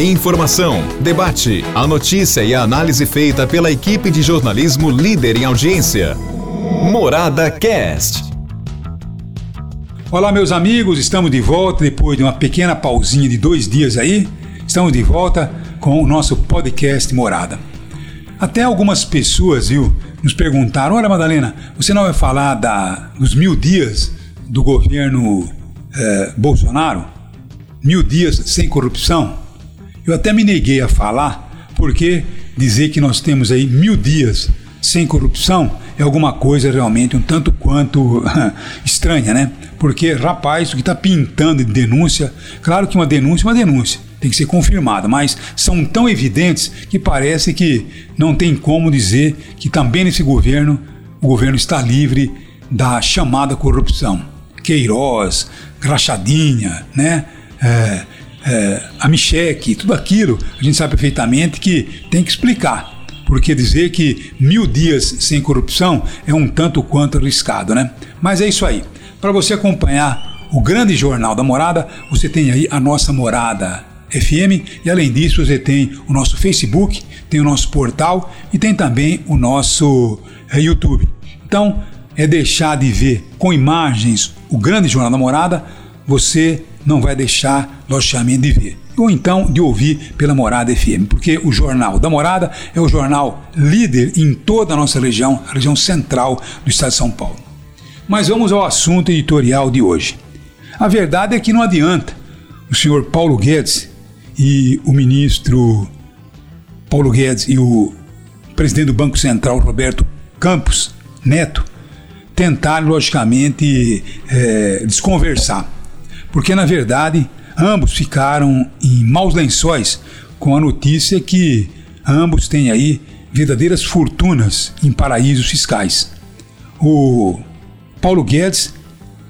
Informação, debate, a notícia e a análise feita pela equipe de jornalismo líder em audiência. Morada Cast. Olá, meus amigos, estamos de volta depois de uma pequena pausinha de dois dias aí. Estamos de volta com o nosso podcast Morada. Até algumas pessoas, viu, nos perguntaram: Olha, Madalena, você não vai falar da, dos mil dias do governo eh, Bolsonaro? Mil dias sem corrupção? Eu até me neguei a falar, porque dizer que nós temos aí mil dias sem corrupção é alguma coisa realmente um tanto quanto estranha, né? Porque, rapaz, o que está pintando de denúncia, claro que uma denúncia é uma denúncia, tem que ser confirmada, mas são tão evidentes que parece que não tem como dizer que também nesse governo o governo está livre da chamada corrupção. Queiroz, Grachadinha, né? É, é, a Micheque, tudo aquilo, a gente sabe perfeitamente que tem que explicar. Porque dizer que mil dias sem corrupção é um tanto quanto arriscado, né? Mas é isso aí. Para você acompanhar o grande jornal da Morada, você tem aí a nossa Morada FM e além disso você tem o nosso Facebook, tem o nosso portal e tem também o nosso é, YouTube. Então é deixar de ver com imagens o grande jornal da Morada, você não vai deixar, logicamente, de ver. Ou então de ouvir pela Morada FM, porque o Jornal da Morada é o jornal líder em toda a nossa região, a região central do estado de São Paulo. Mas vamos ao assunto editorial de hoje. A verdade é que não adianta o senhor Paulo Guedes e o ministro Paulo Guedes e o presidente do Banco Central, Roberto Campos Neto, tentarem, logicamente, é, desconversar porque na verdade ambos ficaram em maus lençóis com a notícia que ambos têm aí verdadeiras fortunas em paraísos fiscais. O Paulo Guedes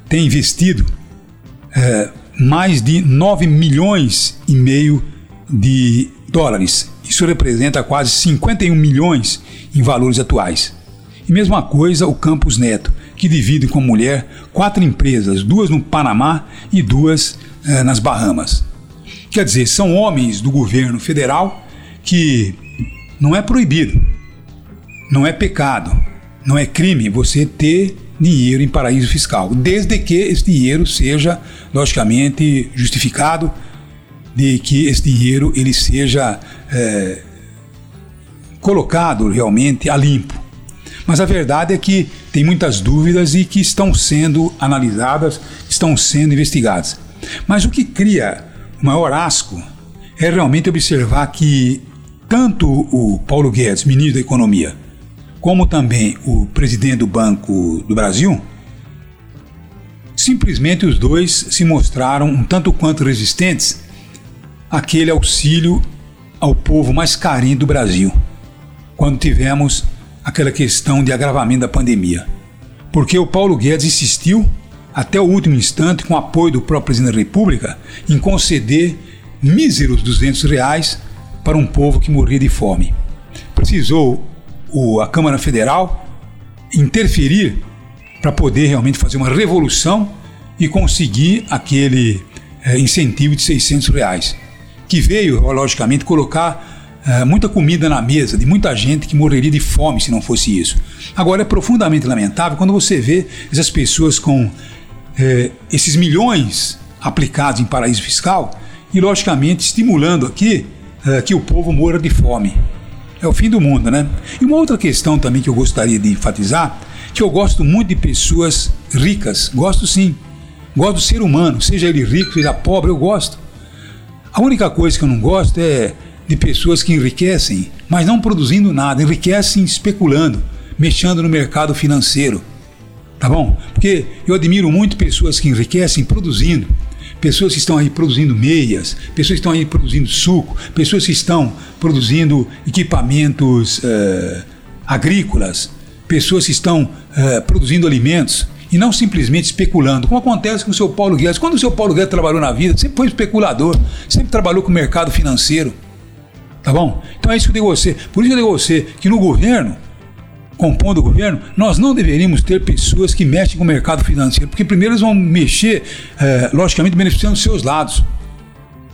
tem investido é, mais de 9 milhões e meio de dólares. Isso representa quase 51 milhões em valores atuais. E mesma coisa o Campos Neto, que divide com a mulher quatro empresas, duas no Panamá e duas eh, nas Bahamas. Quer dizer, são homens do governo federal que não é proibido, não é pecado, não é crime você ter dinheiro em paraíso fiscal, desde que esse dinheiro seja logicamente justificado, de que esse dinheiro ele seja é, colocado realmente a limpo. Mas a verdade é que tem muitas dúvidas e que estão sendo analisadas, estão sendo investigadas. Mas o que cria o maior asco é realmente observar que tanto o Paulo Guedes, ministro da Economia, como também o presidente do Banco do Brasil, simplesmente os dois se mostraram um tanto quanto resistentes àquele auxílio ao povo mais carente do Brasil, quando tivemos aquela questão de agravamento da pandemia. Porque o Paulo Guedes insistiu, até o último instante, com apoio do próprio presidente da República, em conceder míseros 200 reais para um povo que morria de fome. Precisou o, a Câmara Federal interferir para poder realmente fazer uma revolução e conseguir aquele é, incentivo de 600 reais, que veio, logicamente, colocar é, muita comida na mesa de muita gente que morreria de fome se não fosse isso. Agora, é profundamente lamentável quando você vê essas pessoas com é, esses milhões aplicados em paraíso fiscal e, logicamente, estimulando aqui é, que o povo morra de fome. É o fim do mundo, né? E uma outra questão também que eu gostaria de enfatizar, que eu gosto muito de pessoas ricas, gosto sim. Gosto do ser humano, seja ele rico, seja pobre, eu gosto. A única coisa que eu não gosto é de pessoas que enriquecem, mas não produzindo nada, enriquecem especulando, mexendo no mercado financeiro. Tá bom? Porque eu admiro muito pessoas que enriquecem produzindo. Pessoas que estão aí produzindo meias, pessoas que estão aí produzindo suco, pessoas que estão produzindo equipamentos uh, agrícolas, pessoas que estão uh, produzindo alimentos e não simplesmente especulando, como acontece com o seu Paulo Guedes. Quando o seu Paulo Guedes trabalhou na vida, sempre foi especulador, sempre trabalhou com o mercado financeiro. Tá bom? Então é isso que eu digo a você. Por isso eu digo a você que no governo, compondo o governo, nós não deveríamos ter pessoas que mexem com o mercado financeiro, porque primeiro eles vão mexer, é, logicamente, beneficiando os seus lados.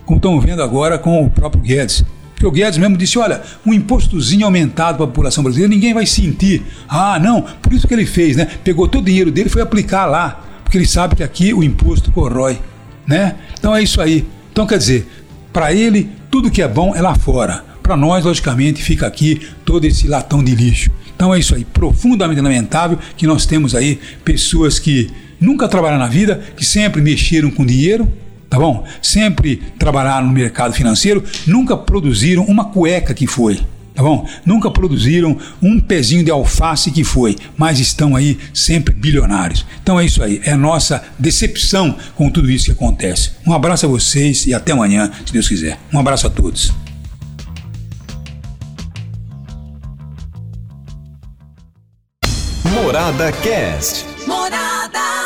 como estamos vendo agora com o próprio Guedes. Porque o Guedes mesmo disse: olha, um impostozinho aumentado para a população brasileira, ninguém vai sentir. Ah, não, por isso que ele fez, né? Pegou todo o dinheiro dele e foi aplicar lá, porque ele sabe que aqui o imposto corrói, né? Então é isso aí. Então quer dizer, para ele, tudo que é bom é lá fora. Para nós, logicamente, fica aqui todo esse latão de lixo. Então é isso aí, profundamente lamentável que nós temos aí pessoas que nunca trabalharam na vida, que sempre mexeram com dinheiro, tá bom? Sempre trabalharam no mercado financeiro, nunca produziram uma cueca que foi, tá bom? Nunca produziram um pezinho de alface que foi, mas estão aí sempre bilionários. Então é isso aí, é a nossa decepção com tudo isso que acontece. Um abraço a vocês e até amanhã, se Deus quiser. Um abraço a todos. Morada Cast. Morada.